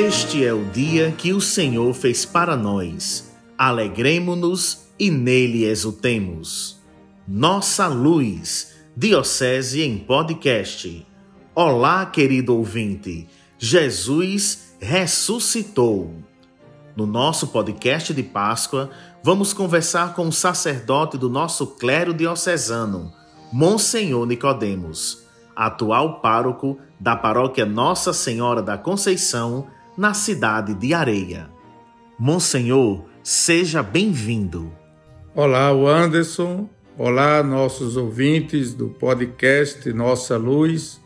Este é o dia que o Senhor fez para nós. Alegremo-nos e nele exultemos. Nossa luz, Diocese em podcast. Olá, querido ouvinte. Jesus ressuscitou. No nosso podcast de Páscoa, vamos conversar com o sacerdote do nosso clero diocesano, Monsenhor Nicodemos, atual pároco da paróquia Nossa Senhora da Conceição, na cidade de Areia. Monsenhor, seja bem-vindo. Olá, Anderson. Olá, nossos ouvintes do podcast Nossa Luz.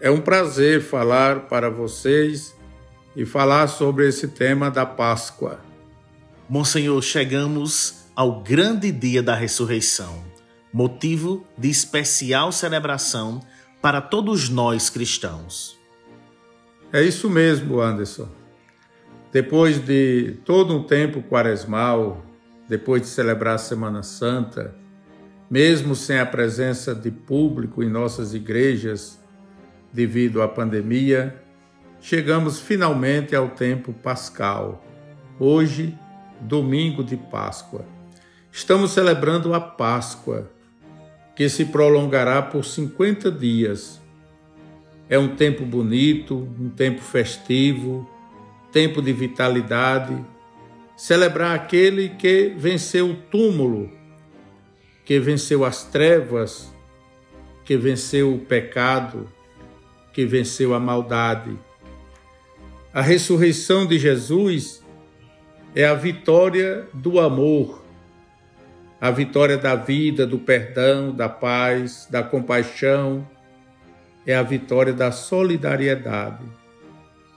É um prazer falar para vocês e falar sobre esse tema da Páscoa. Monsenhor, chegamos ao grande dia da ressurreição, motivo de especial celebração para todos nós cristãos. É isso mesmo, Anderson. Depois de todo um tempo quaresmal, depois de celebrar a Semana Santa, mesmo sem a presença de público em nossas igrejas devido à pandemia, chegamos finalmente ao tempo pascal. Hoje, domingo de Páscoa. Estamos celebrando a Páscoa, que se prolongará por 50 dias. É um tempo bonito, um tempo festivo, tempo de vitalidade. Celebrar aquele que venceu o túmulo, que venceu as trevas, que venceu o pecado, que venceu a maldade a ressurreição de Jesus é a vitória do amor, a vitória da vida, do perdão, da paz, da compaixão, é a vitória da solidariedade,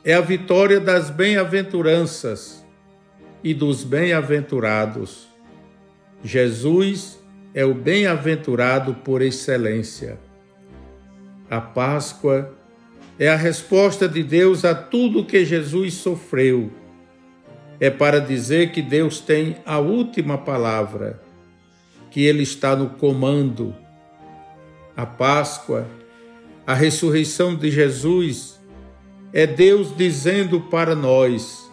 é a vitória das bem-aventuranças e dos bem-aventurados. Jesus é o bem-aventurado por excelência. A Páscoa é a resposta de Deus a tudo que Jesus sofreu. É para dizer que Deus tem a última palavra, que Ele está no comando. A Páscoa, a ressurreição de Jesus, é Deus dizendo para nós: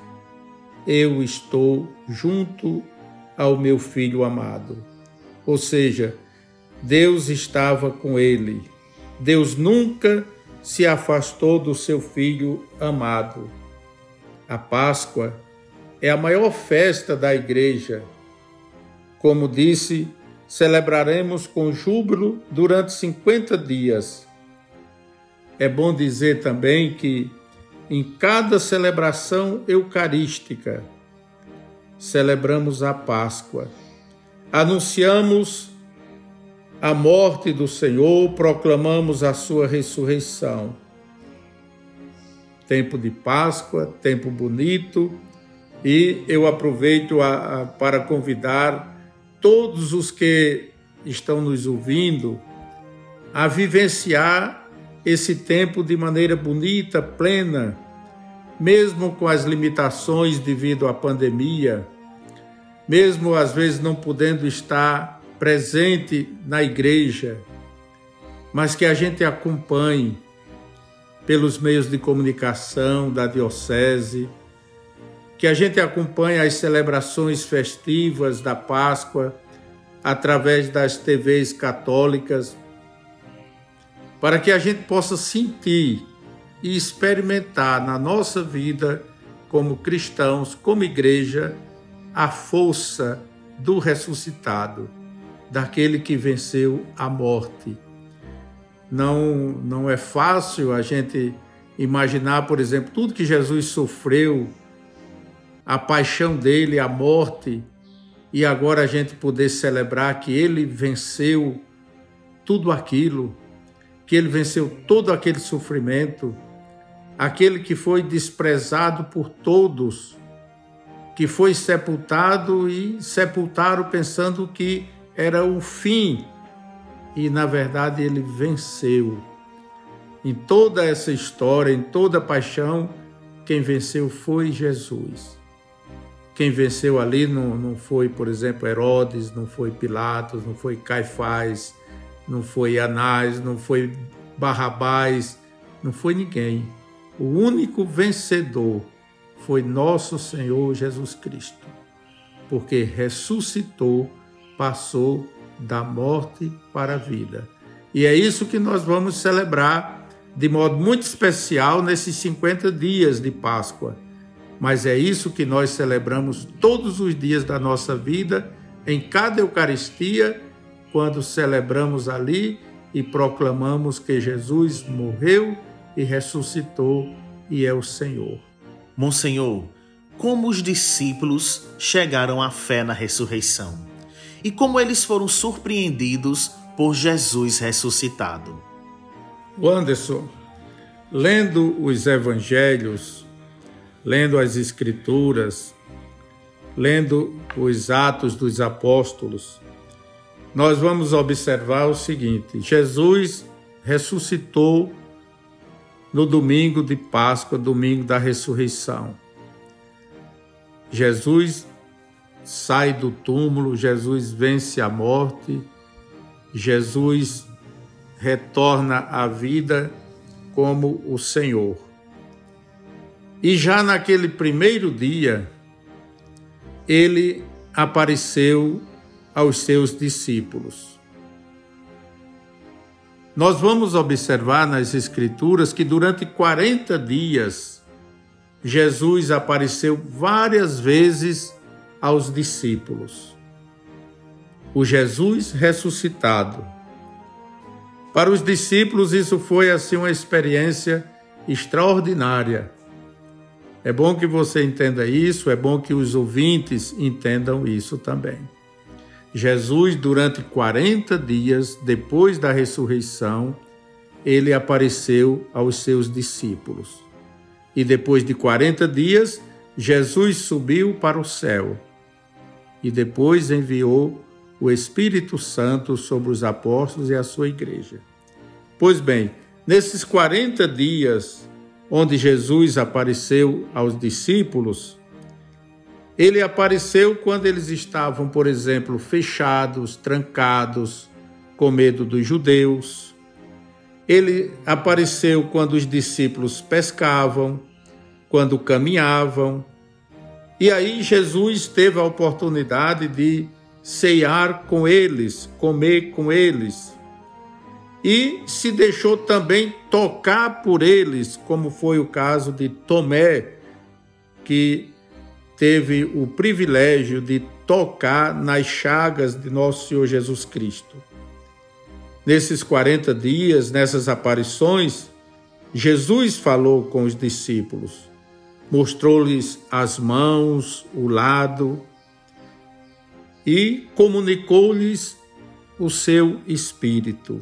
Eu estou junto ao meu filho amado. Ou seja, Deus estava com ele. Deus nunca se afastou do seu filho amado. A Páscoa é a maior festa da igreja. Como disse, celebraremos com júbilo durante 50 dias. É bom dizer também que em cada celebração eucarística celebramos a Páscoa. Anunciamos a morte do Senhor, proclamamos a sua ressurreição. Tempo de Páscoa, tempo bonito, e eu aproveito a, a, para convidar todos os que estão nos ouvindo a vivenciar esse tempo de maneira bonita, plena, mesmo com as limitações devido à pandemia, mesmo às vezes não podendo estar presente na igreja, mas que a gente acompanhe pelos meios de comunicação da diocese, que a gente acompanhe as celebrações festivas da Páscoa através das TVs católicas, para que a gente possa sentir e experimentar na nossa vida como cristãos, como igreja, a força do ressuscitado daquele que venceu a morte. Não, não é fácil a gente imaginar, por exemplo, tudo que Jesus sofreu, a paixão dele, a morte, e agora a gente poder celebrar que ele venceu tudo aquilo, que ele venceu todo aquele sofrimento, aquele que foi desprezado por todos, que foi sepultado e sepultaram pensando que era o fim e na verdade ele venceu. Em toda essa história, em toda a paixão, quem venceu foi Jesus. Quem venceu ali não, não foi, por exemplo, Herodes, não foi Pilatos, não foi Caifás, não foi Anás, não foi Barrabás, não foi ninguém. O único vencedor foi nosso Senhor Jesus Cristo, porque ressuscitou, passou da morte para a vida. E é isso que nós vamos celebrar de modo muito especial nesses 50 dias de Páscoa. Mas é isso que nós celebramos todos os dias da nossa vida, em cada Eucaristia, quando celebramos ali e proclamamos que Jesus morreu e ressuscitou e é o Senhor. Monsenhor, como os discípulos chegaram à fé na ressurreição e como eles foram surpreendidos por Jesus ressuscitado. Anderson, lendo os evangelhos, lendo as escrituras, lendo os atos dos apóstolos, nós vamos observar o seguinte: Jesus ressuscitou no domingo de Páscoa, domingo da ressurreição. Jesus sai do túmulo, Jesus vence a morte, Jesus retorna à vida como o Senhor. E já naquele primeiro dia, ele apareceu aos seus discípulos. Nós vamos observar nas Escrituras que durante 40 dias, Jesus apareceu várias vezes aos discípulos. O Jesus ressuscitado. Para os discípulos, isso foi assim uma experiência extraordinária. É bom que você entenda isso, é bom que os ouvintes entendam isso também. Jesus, durante 40 dias depois da ressurreição, ele apareceu aos seus discípulos. E depois de 40 dias, Jesus subiu para o céu e depois enviou o Espírito Santo sobre os apóstolos e a sua igreja. Pois bem, nesses 40 dias onde Jesus apareceu aos discípulos, ele apareceu quando eles estavam, por exemplo, fechados, trancados, com medo dos judeus. Ele apareceu quando os discípulos pescavam, quando caminhavam. E aí Jesus teve a oportunidade de ceiar com eles, comer com eles. E se deixou também tocar por eles, como foi o caso de Tomé, que teve o privilégio de tocar nas chagas de nosso Senhor Jesus Cristo. Nesses 40 dias, nessas aparições, Jesus falou com os discípulos, mostrou-lhes as mãos, o lado e comunicou-lhes o seu espírito.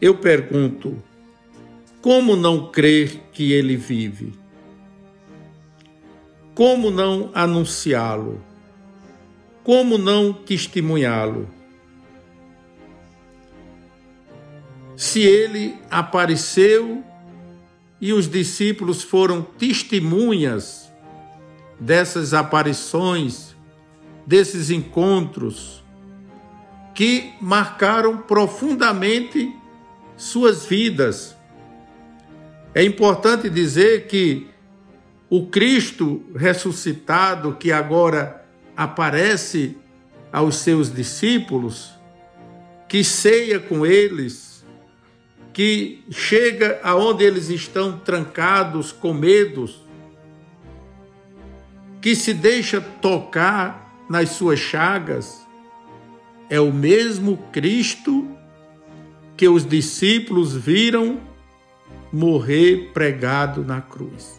Eu pergunto, como não crer que ele vive? Como não anunciá-lo? Como não testemunhá-lo? Se ele apareceu e os discípulos foram testemunhas dessas aparições, desses encontros, que marcaram profundamente suas vidas. É importante dizer que o Cristo ressuscitado que agora aparece aos seus discípulos, que ceia com eles, que chega aonde eles estão trancados com medos, que se deixa tocar nas suas chagas, é o mesmo Cristo que os discípulos viram morrer pregado na cruz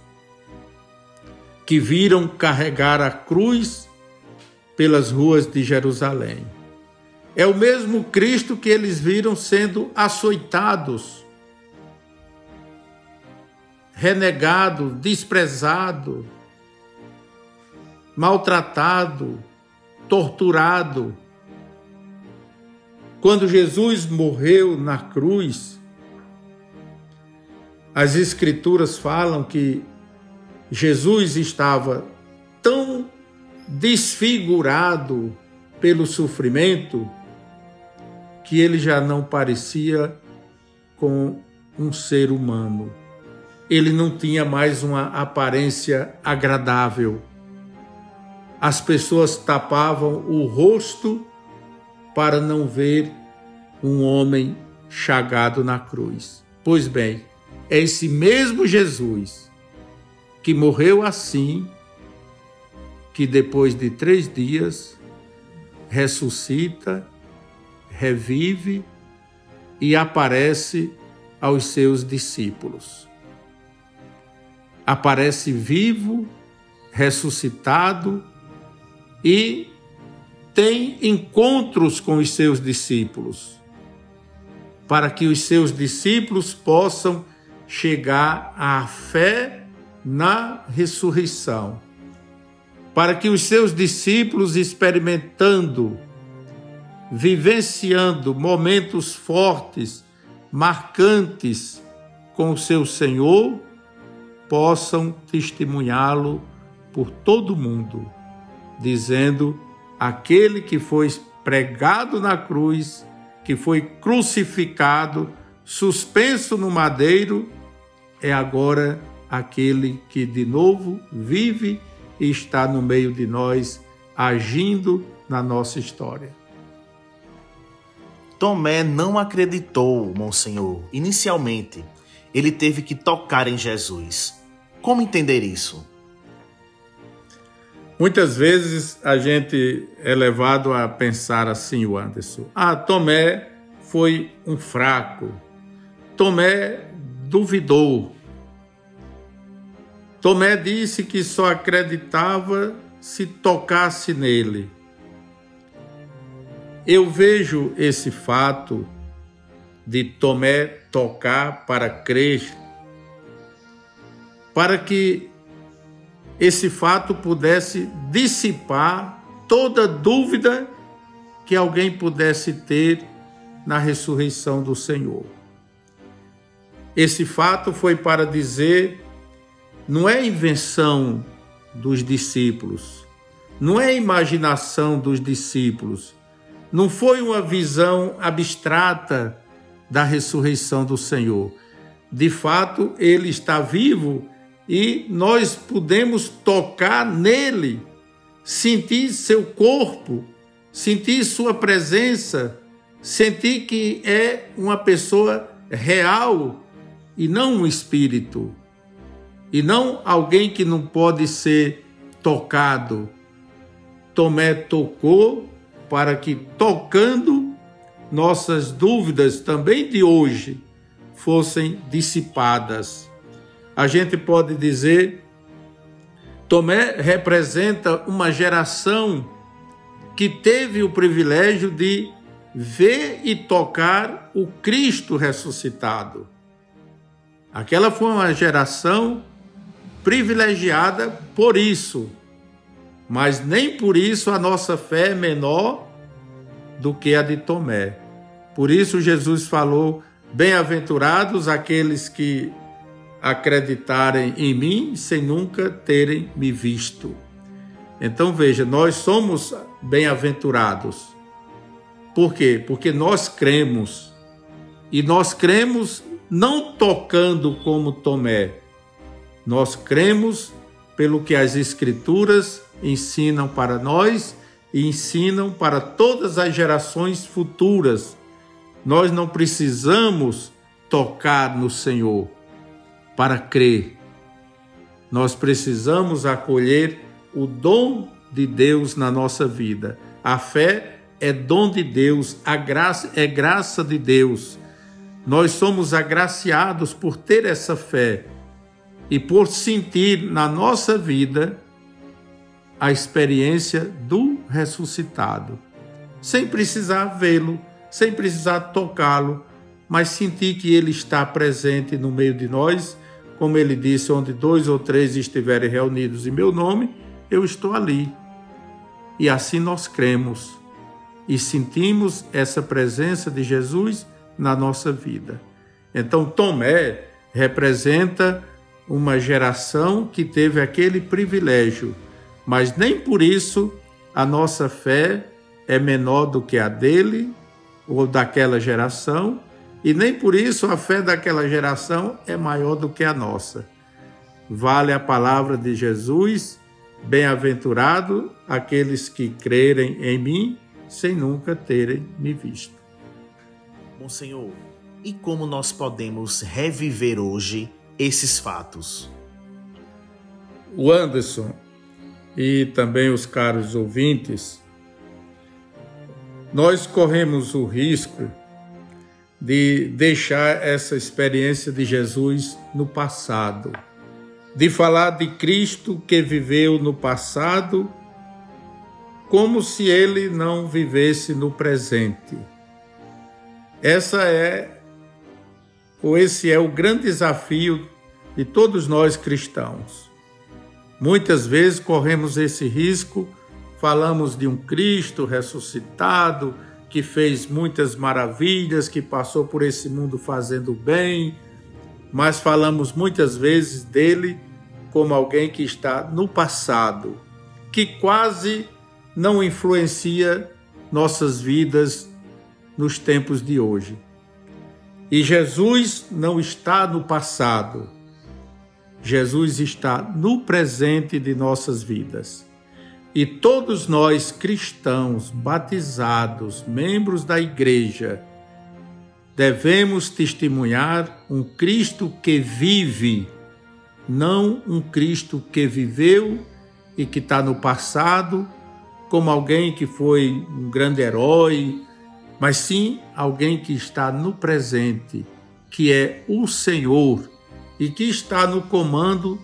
que viram carregar a cruz pelas ruas de Jerusalém. É o mesmo Cristo que eles viram sendo açoitados, renegado, desprezado, maltratado, torturado. Quando Jesus morreu na cruz, as Escrituras falam que Jesus estava tão desfigurado pelo sofrimento que ele já não parecia com um ser humano. ele não tinha mais uma aparência agradável. As pessoas tapavam o rosto para não ver um homem chagado na cruz. Pois bem, é esse mesmo Jesus que morreu assim, que depois de três dias ressuscita, revive e aparece aos seus discípulos. Aparece vivo, ressuscitado e tem encontros com os seus discípulos, para que os seus discípulos possam chegar à fé na ressurreição, para que os seus discípulos, experimentando, vivenciando momentos fortes, marcantes com o seu Senhor, possam testemunhá-lo por todo o mundo, dizendo: aquele que foi pregado na cruz, que foi crucificado, suspenso no madeiro, é agora aquele que de novo vive e está no meio de nós, agindo na nossa história. Tomé não acreditou, Monsenhor. Inicialmente, ele teve que tocar em Jesus. Como entender isso? Muitas vezes a gente é levado a pensar assim, o Anderson. Ah, Tomé foi um fraco. Tomé duvidou. Tomé disse que só acreditava se tocasse nele. Eu vejo esse fato de Tomé tocar para crer, para que esse fato pudesse dissipar toda dúvida que alguém pudesse ter na ressurreição do Senhor. Esse fato foi para dizer não é invenção dos discípulos, não é imaginação dos discípulos, não foi uma visão abstrata da ressurreição do Senhor. De fato, ele está vivo e nós podemos tocar nele, sentir seu corpo, sentir sua presença, sentir que é uma pessoa real e não um espírito e não alguém que não pode ser tocado. Tomé tocou para que, tocando, nossas dúvidas também de hoje fossem dissipadas. A gente pode dizer, Tomé representa uma geração que teve o privilégio de ver e tocar o Cristo ressuscitado. Aquela foi uma geração privilegiada por isso, mas nem por isso a nossa fé é menor do que a de Tomé. Por isso Jesus falou: Bem-aventurados aqueles que acreditarem em mim sem nunca terem me visto. Então veja, nós somos bem-aventurados. Por quê? Porque nós cremos. E nós cremos não tocando como Tomé, nós cremos pelo que as Escrituras ensinam para nós e ensinam para todas as gerações futuras. Nós não precisamos tocar no Senhor para crer. Nós precisamos acolher o dom de Deus na nossa vida. A fé é dom de Deus, a graça é graça de Deus. Nós somos agraciados por ter essa fé e por sentir na nossa vida a experiência do ressuscitado, sem precisar vê-lo, sem precisar tocá-lo, mas sentir que ele está presente no meio de nós, como ele disse: onde dois ou três estiverem reunidos em meu nome, eu estou ali. E assim nós cremos e sentimos essa presença de Jesus na nossa vida. Então, Tomé representa uma geração que teve aquele privilégio, mas nem por isso a nossa fé é menor do que a dele ou daquela geração, E nem por isso a fé daquela geração é maior do que a nossa. Vale a palavra de Jesus: bem-aventurado aqueles que crerem em mim sem nunca terem me visto. Bom Senhor, e como nós podemos reviver hoje esses fatos? O Anderson e também os caros ouvintes, nós corremos o risco de deixar essa experiência de Jesus no passado, de falar de Cristo que viveu no passado como se ele não vivesse no presente. Essa é ou esse é o grande desafio de todos nós cristãos. Muitas vezes corremos esse risco, falamos de um Cristo ressuscitado, que fez muitas maravilhas, que passou por esse mundo fazendo bem, mas falamos muitas vezes dele como alguém que está no passado, que quase não influencia nossas vidas nos tempos de hoje. E Jesus não está no passado, Jesus está no presente de nossas vidas. E todos nós cristãos, batizados, membros da igreja, devemos testemunhar um Cristo que vive, não um Cristo que viveu e que está no passado, como alguém que foi um grande herói, mas sim alguém que está no presente, que é o Senhor e que está no comando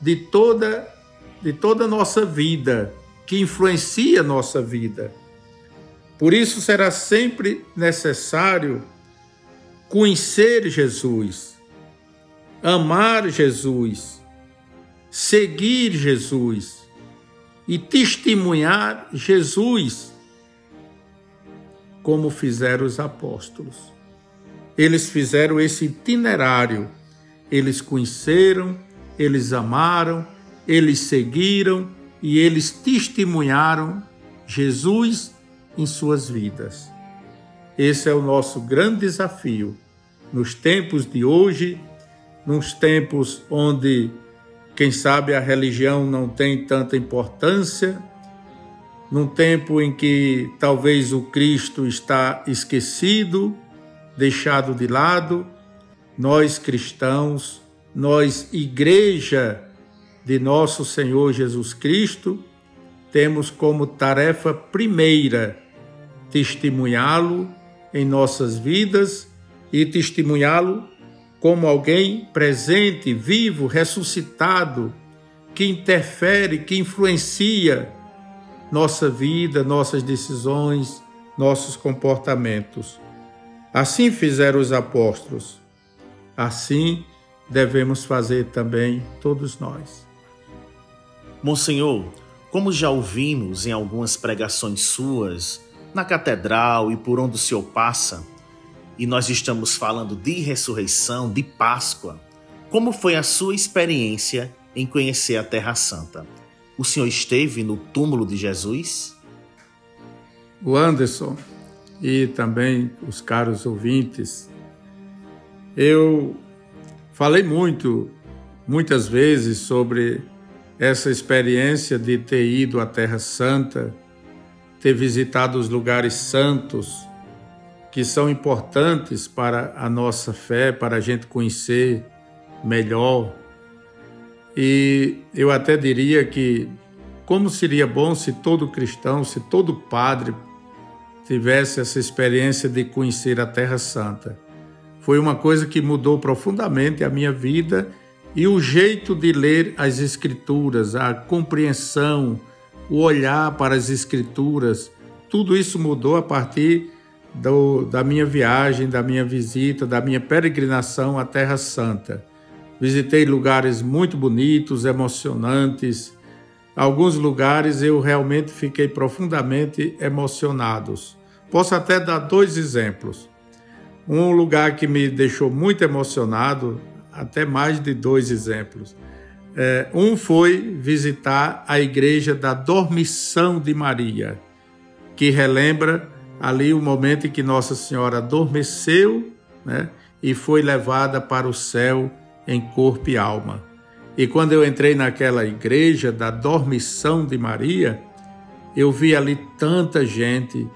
de toda de toda a nossa vida, que influencia nossa vida. Por isso será sempre necessário conhecer Jesus, amar Jesus, seguir Jesus e testemunhar Jesus, como fizeram os apóstolos. Eles fizeram esse itinerário, eles conheceram, eles amaram, eles seguiram e eles testemunharam Jesus em suas vidas. Esse é o nosso grande desafio nos tempos de hoje, nos tempos onde, quem sabe, a religião não tem tanta importância, num tempo em que talvez o Cristo está esquecido, deixado de lado, nós cristãos, nós, igreja de nosso Senhor Jesus Cristo, temos como tarefa primeira testemunhá-lo em nossas vidas e testemunhá-lo como alguém presente, vivo, ressuscitado, que interfere, que influencia nossa vida, nossas decisões, nossos comportamentos. Assim fizeram os apóstolos, assim devemos fazer também todos nós. Monsenhor, como já ouvimos em algumas pregações suas, na catedral e por onde o Senhor passa, e nós estamos falando de ressurreição, de Páscoa, como foi a sua experiência em conhecer a Terra Santa? O Senhor esteve no túmulo de Jesus? O Anderson e também os caros ouvintes, eu falei muito, muitas vezes sobre essa experiência de ter ido à Terra Santa, ter visitado os lugares santos que são importantes para a nossa fé, para a gente conhecer melhor. E eu até diria que como seria bom se todo cristão, se todo padre tivesse essa experiência de conhecer a Terra Santa. Foi uma coisa que mudou profundamente a minha vida e o jeito de ler as Escrituras, a compreensão, o olhar para as Escrituras, tudo isso mudou a partir do, da minha viagem, da minha visita, da minha peregrinação à Terra Santa. Visitei lugares muito bonitos, emocionantes. Alguns lugares eu realmente fiquei profundamente emocionados. Posso até dar dois exemplos. Um lugar que me deixou muito emocionado até mais de dois exemplos. É, um foi visitar a igreja da Dormição de Maria, que relembra ali o momento em que Nossa Senhora adormeceu né? e foi levada para o céu em corpo e alma. E quando eu entrei naquela igreja da dormição de Maria, eu vi ali tanta gente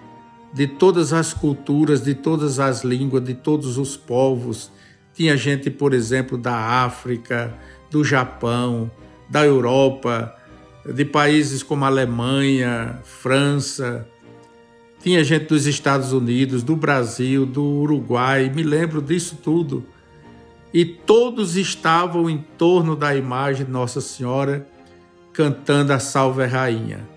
de todas as culturas, de todas as línguas, de todos os povos. Tinha gente, por exemplo, da África, do Japão, da Europa, de países como Alemanha, França. Tinha gente dos Estados Unidos, do Brasil, do Uruguai, me lembro disso tudo. E todos estavam em torno da imagem de Nossa Senhora cantando a Salve Rainha.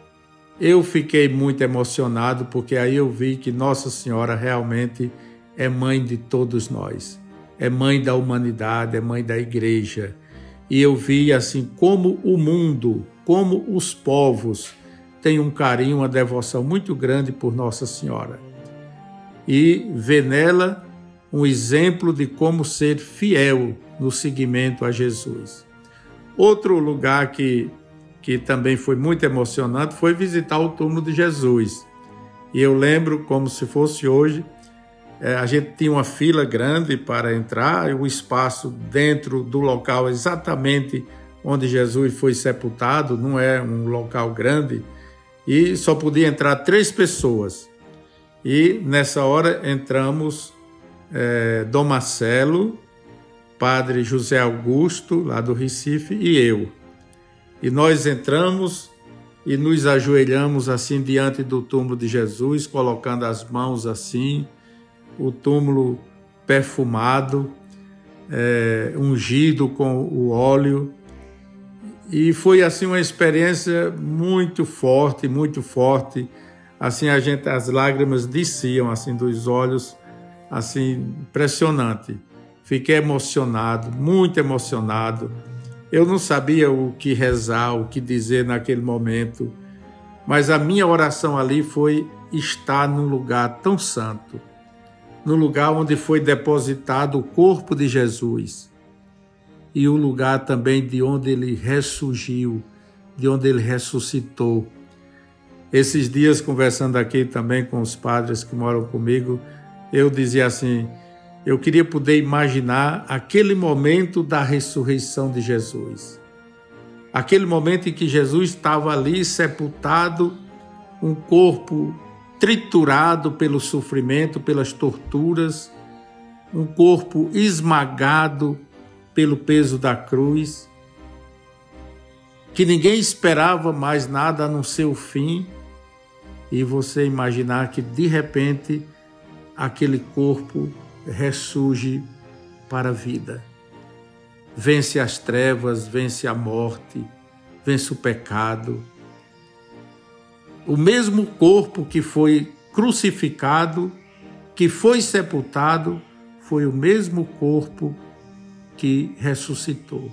Eu fiquei muito emocionado porque aí eu vi que Nossa Senhora realmente é mãe de todos nós, é mãe da humanidade, é mãe da igreja. E eu vi assim como o mundo, como os povos têm um carinho, uma devoção muito grande por Nossa Senhora. E ver nela um exemplo de como ser fiel no seguimento a Jesus. Outro lugar que que também foi muito emocionante, foi visitar o túmulo de Jesus. E eu lembro, como se fosse hoje, é, a gente tinha uma fila grande para entrar, o espaço dentro do local exatamente onde Jesus foi sepultado, não é um local grande, e só podia entrar três pessoas. E nessa hora entramos é, Dom Marcelo, Padre José Augusto, lá do Recife, e eu. E nós entramos e nos ajoelhamos assim diante do túmulo de Jesus, colocando as mãos assim, o túmulo perfumado, é, ungido com o óleo. E foi assim uma experiência muito forte, muito forte. Assim a gente, as lágrimas desciam assim dos olhos, assim impressionante. Fiquei emocionado, muito emocionado eu não sabia o que rezar, o que dizer naquele momento, mas a minha oração ali foi estar num lugar tão santo, no lugar onde foi depositado o corpo de Jesus e o lugar também de onde ele ressurgiu, de onde ele ressuscitou. Esses dias, conversando aqui também com os padres que moram comigo, eu dizia assim: eu queria poder imaginar aquele momento da ressurreição de Jesus. Aquele momento em que Jesus estava ali sepultado, um corpo triturado pelo sofrimento, pelas torturas, um corpo esmagado pelo peso da cruz, que ninguém esperava mais nada a não ser o fim, e você imaginar que de repente aquele corpo ressurge para a vida. Vence as trevas, vence a morte, vence o pecado. O mesmo corpo que foi crucificado, que foi sepultado, foi o mesmo corpo que ressuscitou.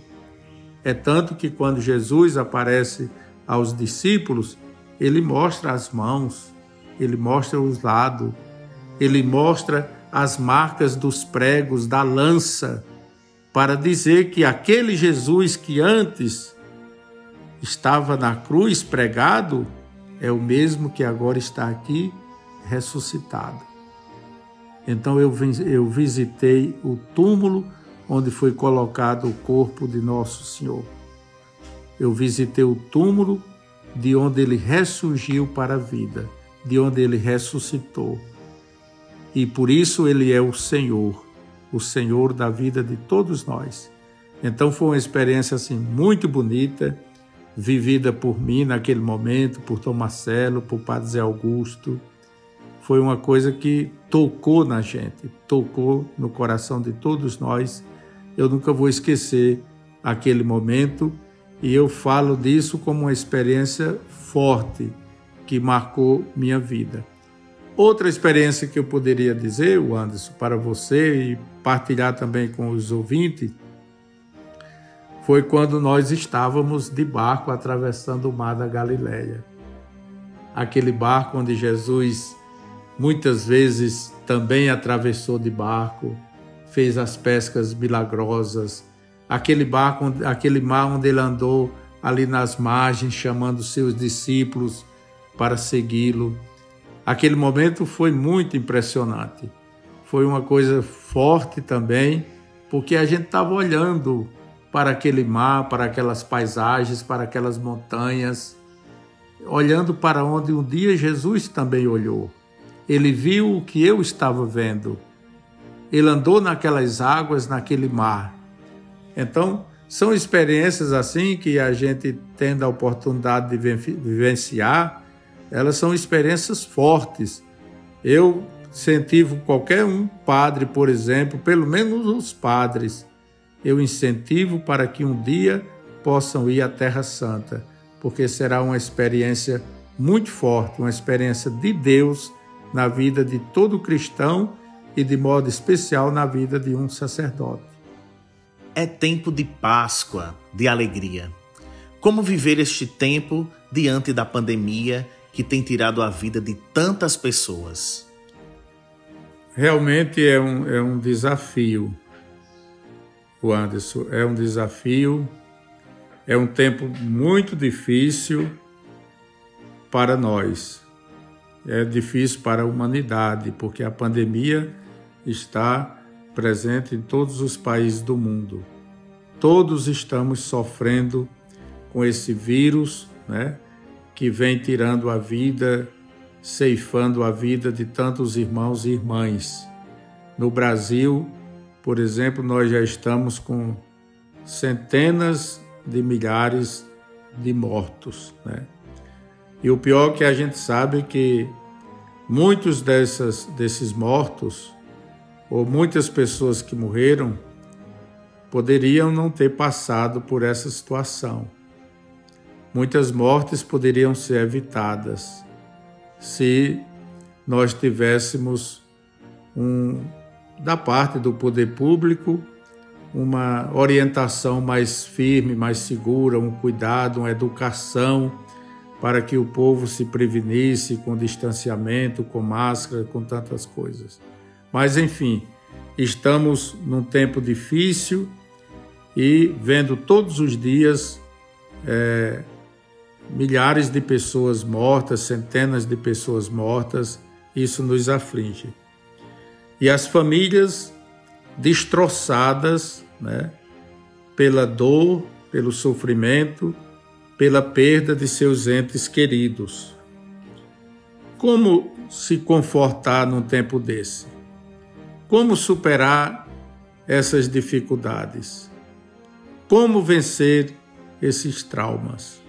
É tanto que quando Jesus aparece aos discípulos, ele mostra as mãos, ele mostra os lados, ele mostra as marcas dos pregos da lança, para dizer que aquele Jesus que antes estava na cruz pregado é o mesmo que agora está aqui ressuscitado. Então eu, eu visitei o túmulo onde foi colocado o corpo de Nosso Senhor. Eu visitei o túmulo de onde ele ressurgiu para a vida, de onde ele ressuscitou e por isso ele é o Senhor, o Senhor da vida de todos nós. Então foi uma experiência assim muito bonita, vivida por mim naquele momento, por Tom Marcelo, por Padre Zé Augusto. Foi uma coisa que tocou na gente, tocou no coração de todos nós. Eu nunca vou esquecer aquele momento e eu falo disso como uma experiência forte que marcou minha vida. Outra experiência que eu poderia dizer, Anderson, para você e partilhar também com os ouvintes, foi quando nós estávamos de barco atravessando o mar da Galileia. Aquele barco onde Jesus muitas vezes também atravessou de barco, fez as pescas milagrosas. Aquele barco, aquele mar onde ele andou ali nas margens, chamando seus discípulos para segui-lo Aquele momento foi muito impressionante. foi uma coisa forte também, porque a gente estava olhando para aquele mar, para aquelas paisagens, para aquelas montanhas, olhando para onde um dia Jesus também olhou. Ele viu o que eu estava vendo. Ele andou naquelas águas, naquele mar. Então, são experiências assim que a gente tendo a oportunidade de vivenciar, elas são experiências fortes. Eu incentivo qualquer um padre, por exemplo, pelo menos os padres, eu incentivo para que um dia possam ir à Terra Santa, porque será uma experiência muito forte, uma experiência de Deus na vida de todo cristão e de modo especial na vida de um sacerdote. É tempo de Páscoa, de alegria. Como viver este tempo diante da pandemia que tem tirado a vida de tantas pessoas? Realmente é um, é um desafio, o Anderson. É um desafio, é um tempo muito difícil para nós. É difícil para a humanidade, porque a pandemia está presente em todos os países do mundo. Todos estamos sofrendo com esse vírus, né, que vem tirando a vida, ceifando a vida de tantos irmãos e irmãs. No Brasil, por exemplo, nós já estamos com centenas de milhares de mortos, né? E o pior é que a gente sabe que muitos dessas, desses mortos ou muitas pessoas que morreram poderiam não ter passado por essa situação. Muitas mortes poderiam ser evitadas se nós tivéssemos um da parte do poder público uma orientação mais firme, mais segura, um cuidado, uma educação para que o povo se prevenisse com distanciamento, com máscara, com tantas coisas. Mas, enfim, estamos num tempo difícil e vendo todos os dias é, milhares de pessoas mortas, centenas de pessoas mortas, isso nos aflige. E as famílias destroçadas né, pela dor, pelo sofrimento, pela perda de seus entes queridos. Como se confortar num tempo desse? Como superar essas dificuldades? Como vencer esses traumas?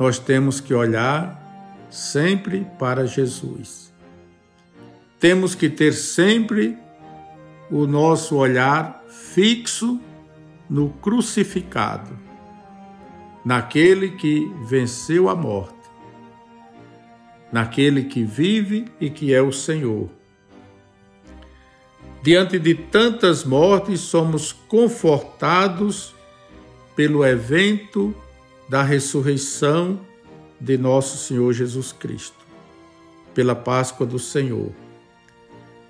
Nós temos que olhar sempre para Jesus. Temos que ter sempre o nosso olhar fixo no crucificado, naquele que venceu a morte, naquele que vive e que é o Senhor Diante de tantas mortes, somos confortados pelo evento da ressurreição de nosso Senhor Jesus Cristo, pela Páscoa do Senhor.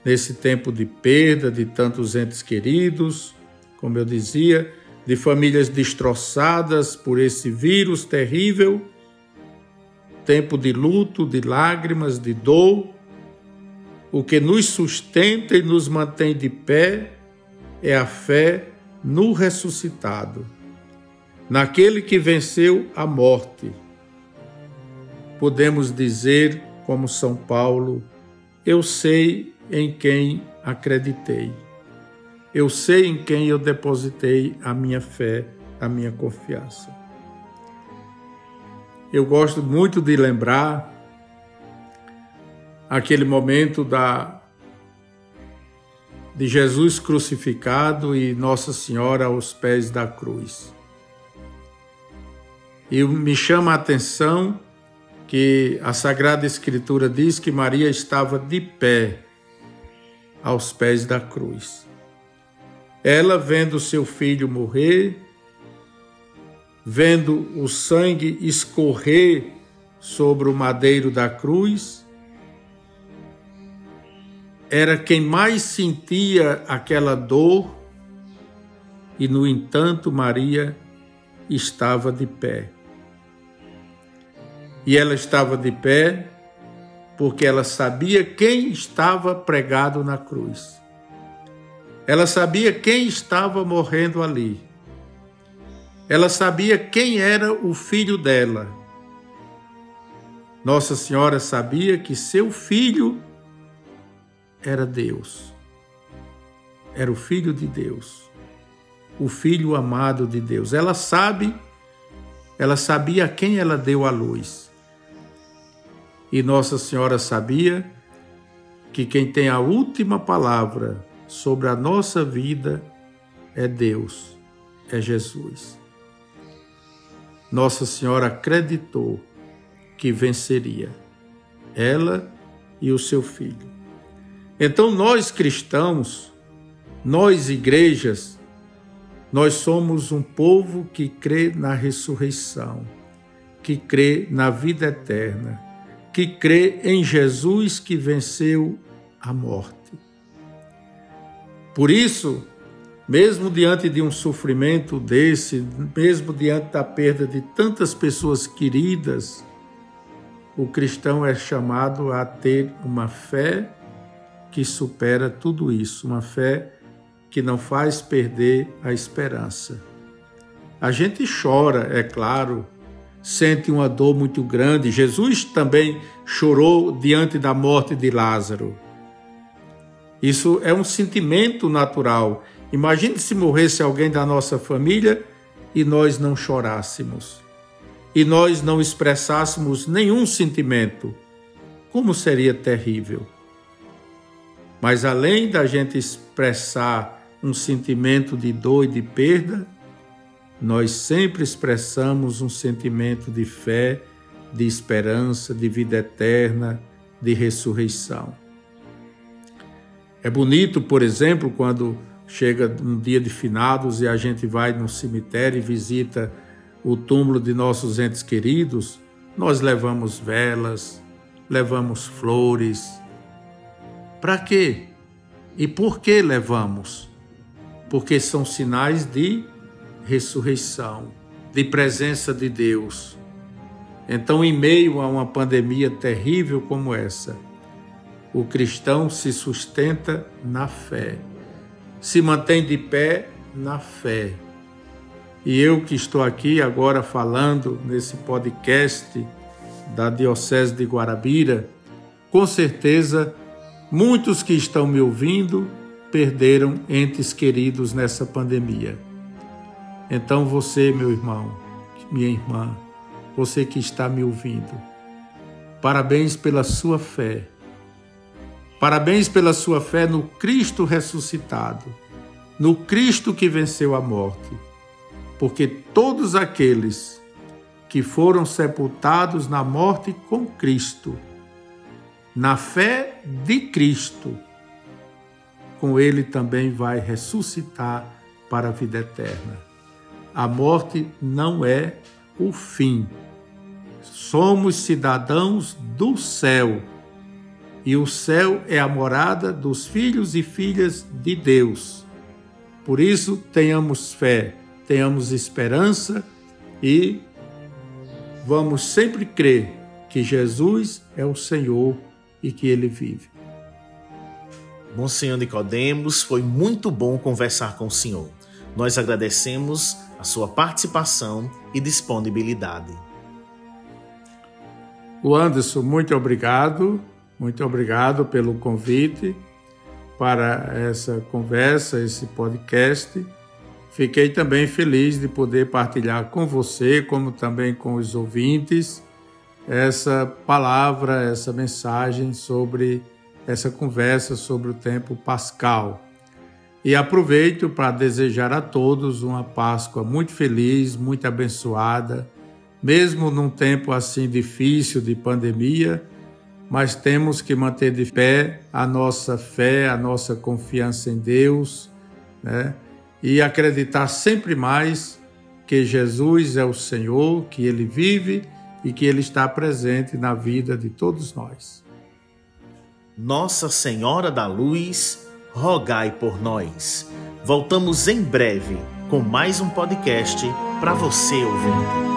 Nesse tempo de perda de tantos entes queridos, como eu dizia, de famílias destroçadas por esse vírus terrível, tempo de luto, de lágrimas, de dor, o que nos sustenta e nos mantém de pé é a fé no ressuscitado, naquele que venceu a morte. Podemos dizer, como São Paulo, eu sei em quem acreditei. Eu sei em quem eu depositei a minha fé, a minha confiança. Eu gosto muito de lembrar aquele momento da de Jesus crucificado e Nossa Senhora aos pés da cruz. E me chama a atenção que a Sagrada Escritura diz que Maria estava de pé aos pés da cruz. Ela vendo seu filho morrer, vendo o sangue escorrer sobre o madeiro da cruz, era quem mais sentia aquela dor e, no entanto, Maria estava de pé. E ela estava de pé porque ela sabia quem estava pregado na cruz. Ela sabia quem estava morrendo ali. Ela sabia quem era o filho dela. Nossa Senhora sabia que seu filho era Deus. Era o filho de Deus. O filho amado de Deus. Ela sabe, ela sabia quem ela deu a luz. E Nossa Senhora sabia que quem tem a última palavra sobre a nossa vida é Deus, é Jesus. Nossa Senhora acreditou que venceria, ela e o seu filho. Então, nós cristãos, nós igrejas, nós somos um povo que crê na ressurreição, que crê na vida eterna, que crê em Jesus que venceu a morte. Por isso, mesmo diante de um sofrimento desse, mesmo diante da perda de tantas pessoas queridas, o cristão é chamado a ter uma fé que supera tudo isso, uma fé que não faz perder a esperança. A gente chora, é claro, sente uma dor muito grande. Jesus também chorou diante da morte de Lázaro. Isso é um sentimento natural. Imagine se morresse alguém da nossa família e nós não chorássemos, e nós não expressássemos nenhum sentimento. Como seria terrível. Mas além da gente expressar um sentimento de dor e de perda, nós sempre expressamos um sentimento de fé, de esperança, de vida eterna, de ressurreição. É bonito, por exemplo, quando chega um dia de finados e a gente vai no cemitério e visita o túmulo de nossos entes queridos, nós levamos velas, levamos flores. Para quê? E por que levamos? Porque são sinais de ressurreição, de presença de Deus. Então, em meio a uma pandemia terrível como essa, o cristão se sustenta na fé, se mantém de pé na fé. E eu que estou aqui agora falando nesse podcast da Diocese de Guarabira, com certeza muitos que estão me ouvindo perderam entes queridos nessa pandemia. Então você, meu irmão, minha irmã, você que está me ouvindo, parabéns pela sua fé Parabéns pela sua fé no Cristo ressuscitado, no Cristo que venceu a morte, porque todos aqueles que foram sepultados na morte com Cristo, na fé de Cristo, com ele também vai ressuscitar para a vida eterna. A morte não é o fim. Somos cidadãos do céu e o céu é a morada dos filhos e filhas de Deus. Por isso, tenhamos fé, tenhamos esperança e vamos sempre crer que Jesus é o Senhor e que ele vive. Monsenhor Nicodemos, foi muito bom conversar com o senhor. Nós agradecemos a sua participação e disponibilidade. O Anderson, muito obrigado muito obrigado pelo convite para essa conversa, esse podcast. Fiquei também feliz de poder partilhar com você, como também com os ouvintes, essa palavra, essa mensagem sobre essa conversa sobre o tempo pascal. E aproveito para desejar a todos uma Páscoa muito feliz, muito abençoada, mesmo num tempo assim difícil de pandemia mas temos que manter de pé a nossa fé, a nossa confiança em Deus, né? E acreditar sempre mais que Jesus é o Senhor, que Ele vive e que Ele está presente na vida de todos nós. Nossa Senhora da Luz, rogai por nós. Voltamos em breve com mais um podcast para você ouvir.